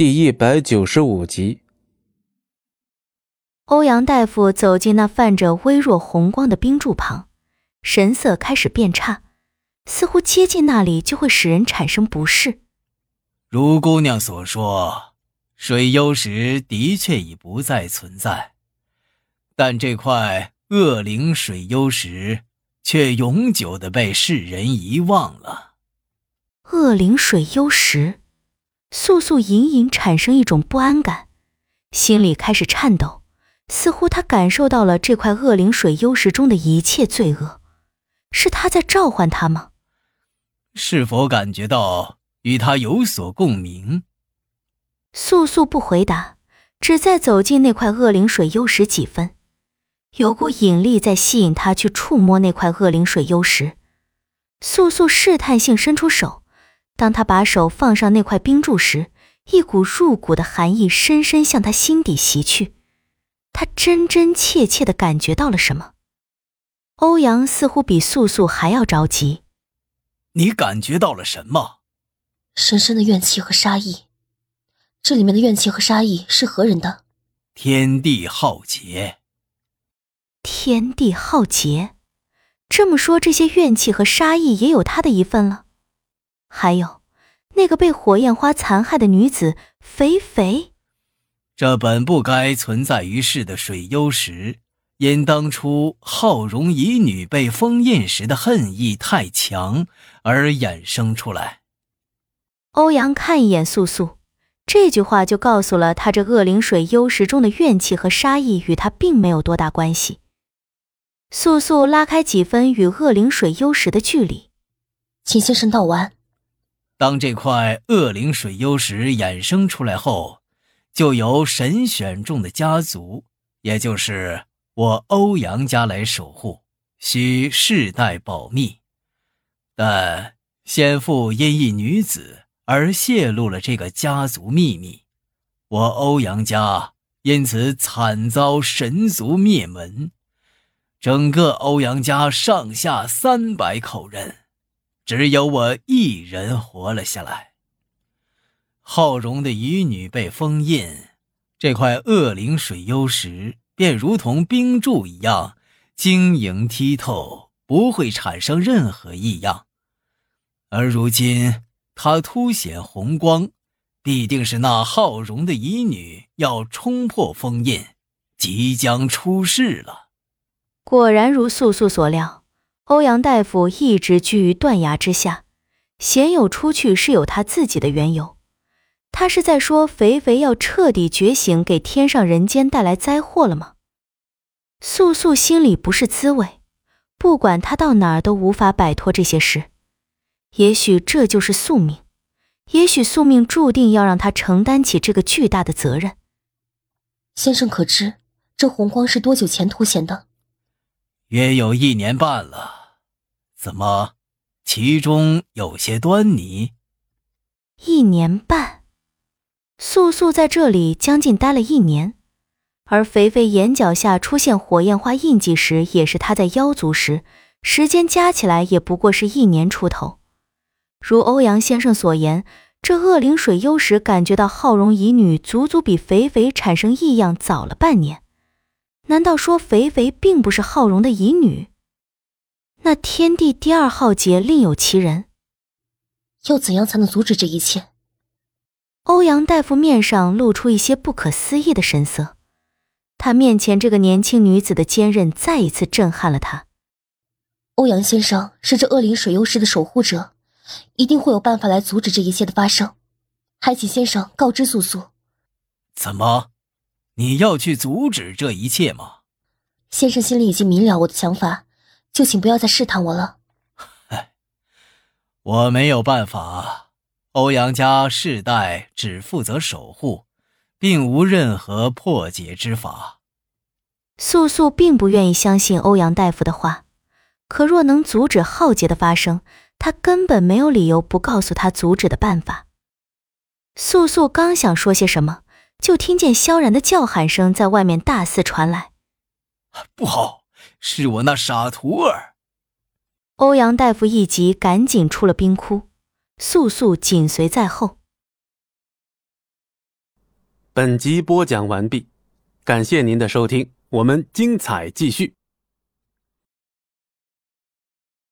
第一百九十五集，欧阳大夫走进那泛着微弱红光的冰柱旁，神色开始变差，似乎接近那里就会使人产生不适。如姑娘所说，水幽石的确已不再存在，但这块恶灵水幽石却永久的被世人遗忘了。恶灵水幽石。素素隐隐产生一种不安感，心里开始颤抖，似乎他感受到了这块恶灵水幽石中的一切罪恶，是他在召唤他吗？是否感觉到与他有所共鸣？素素不回答，只在走近那块恶灵水幽石几分，有股引力在吸引他去触摸那块恶灵水幽石。素素试探性伸出手。当他把手放上那块冰柱时，一股入骨的寒意深深向他心底袭去。他真真切切的感觉到了什么。欧阳似乎比素素还要着急。你感觉到了什么？深深的怨气和杀意。这里面的怨气和杀意是何人的？天地浩劫。天地浩劫。这么说，这些怨气和杀意也有他的一份了。还有，那个被火焰花残害的女子肥肥，这本不该存在于世的水幽石，因当初浩荣乙女被封印时的恨意太强而衍生出来。欧阳看一眼素素，这句话就告诉了他，这恶灵水幽石中的怨气和杀意与他并没有多大关系。素素拉开几分与恶灵水幽石的距离，请先生道完。当这块恶灵水幽石衍生出来后，就由神选中的家族，也就是我欧阳家来守护，需世代保密。但先父因一女子而泄露了这个家族秘密，我欧阳家因此惨遭神族灭门，整个欧阳家上下三百口人。只有我一人活了下来。浩荣的遗女被封印，这块恶灵水幽石便如同冰柱一样晶莹剔透，不会产生任何异样。而如今它凸显红光，必定是那浩荣的遗女要冲破封印，即将出世了。果然如素素所料。欧阳大夫一直居于断崖之下，鲜有出去是有他自己的缘由。他是在说肥肥要彻底觉醒，给天上人间带来灾祸了吗？素素心里不是滋味，不管他到哪儿都无法摆脱这些事。也许这就是宿命，也许宿命注定要让他承担起这个巨大的责任。先生可知这红光是多久前凸显的？约有一年半了。怎么，其中有些端倪？一年半，素素在这里将近待了一年，而肥肥眼角下出现火焰花印记时，也是他在妖族时，时间加起来也不过是一年出头。如欧阳先生所言，这恶灵水幽时感觉到浩荣乙女足足比肥肥产生异样早了半年，难道说肥肥并不是浩荣的乙女？那天地第二浩劫另有其人，要怎样才能阻止这一切？欧阳大夫面上露出一些不可思议的神色，他面前这个年轻女子的坚韧再一次震撼了他。欧阳先生是这恶灵水幽石的守护者，一定会有办法来阻止这一切的发生，还请先生告知素素。怎么，你要去阻止这一切吗？先生心里已经明了我的想法。就请不要再试探我了。唉，我没有办法。欧阳家世代只负责守护，并无任何破解之法。素素并不愿意相信欧阳大夫的话，可若能阻止浩劫的发生，他根本没有理由不告诉他阻止的办法。素素刚想说些什么，就听见萧然的叫喊声在外面大肆传来：“不好！”是我那傻徒儿。欧阳大夫一急，赶紧出了冰窟，素素紧随在后。本集播讲完毕，感谢您的收听，我们精彩继续。